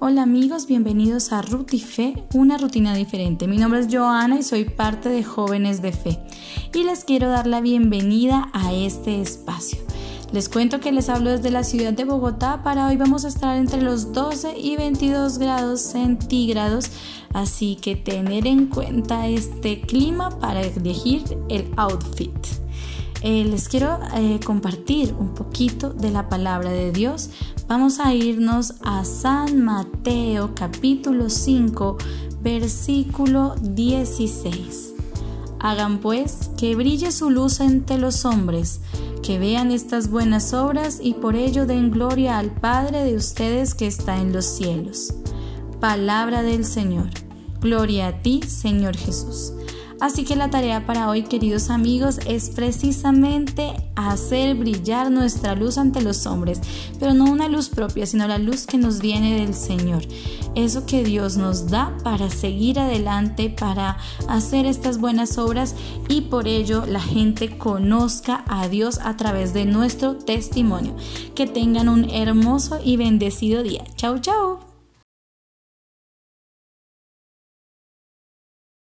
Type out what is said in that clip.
Hola amigos, bienvenidos a Ruti Fe, una rutina diferente. Mi nombre es Joana y soy parte de Jóvenes de Fe y les quiero dar la bienvenida a este espacio. Les cuento que les hablo desde la ciudad de Bogotá. Para hoy vamos a estar entre los 12 y 22 grados centígrados, así que tener en cuenta este clima para elegir el outfit. Eh, les quiero eh, compartir un poquito de la palabra de Dios. Vamos a irnos a San Mateo capítulo 5 versículo 16. Hagan pues que brille su luz entre los hombres, que vean estas buenas obras y por ello den gloria al Padre de ustedes que está en los cielos. Palabra del Señor. Gloria a ti, Señor Jesús. Así que la tarea para hoy, queridos amigos, es precisamente hacer brillar nuestra luz ante los hombres, pero no una luz propia, sino la luz que nos viene del Señor. Eso que Dios nos da para seguir adelante, para hacer estas buenas obras y por ello la gente conozca a Dios a través de nuestro testimonio. Que tengan un hermoso y bendecido día. Chau, chau.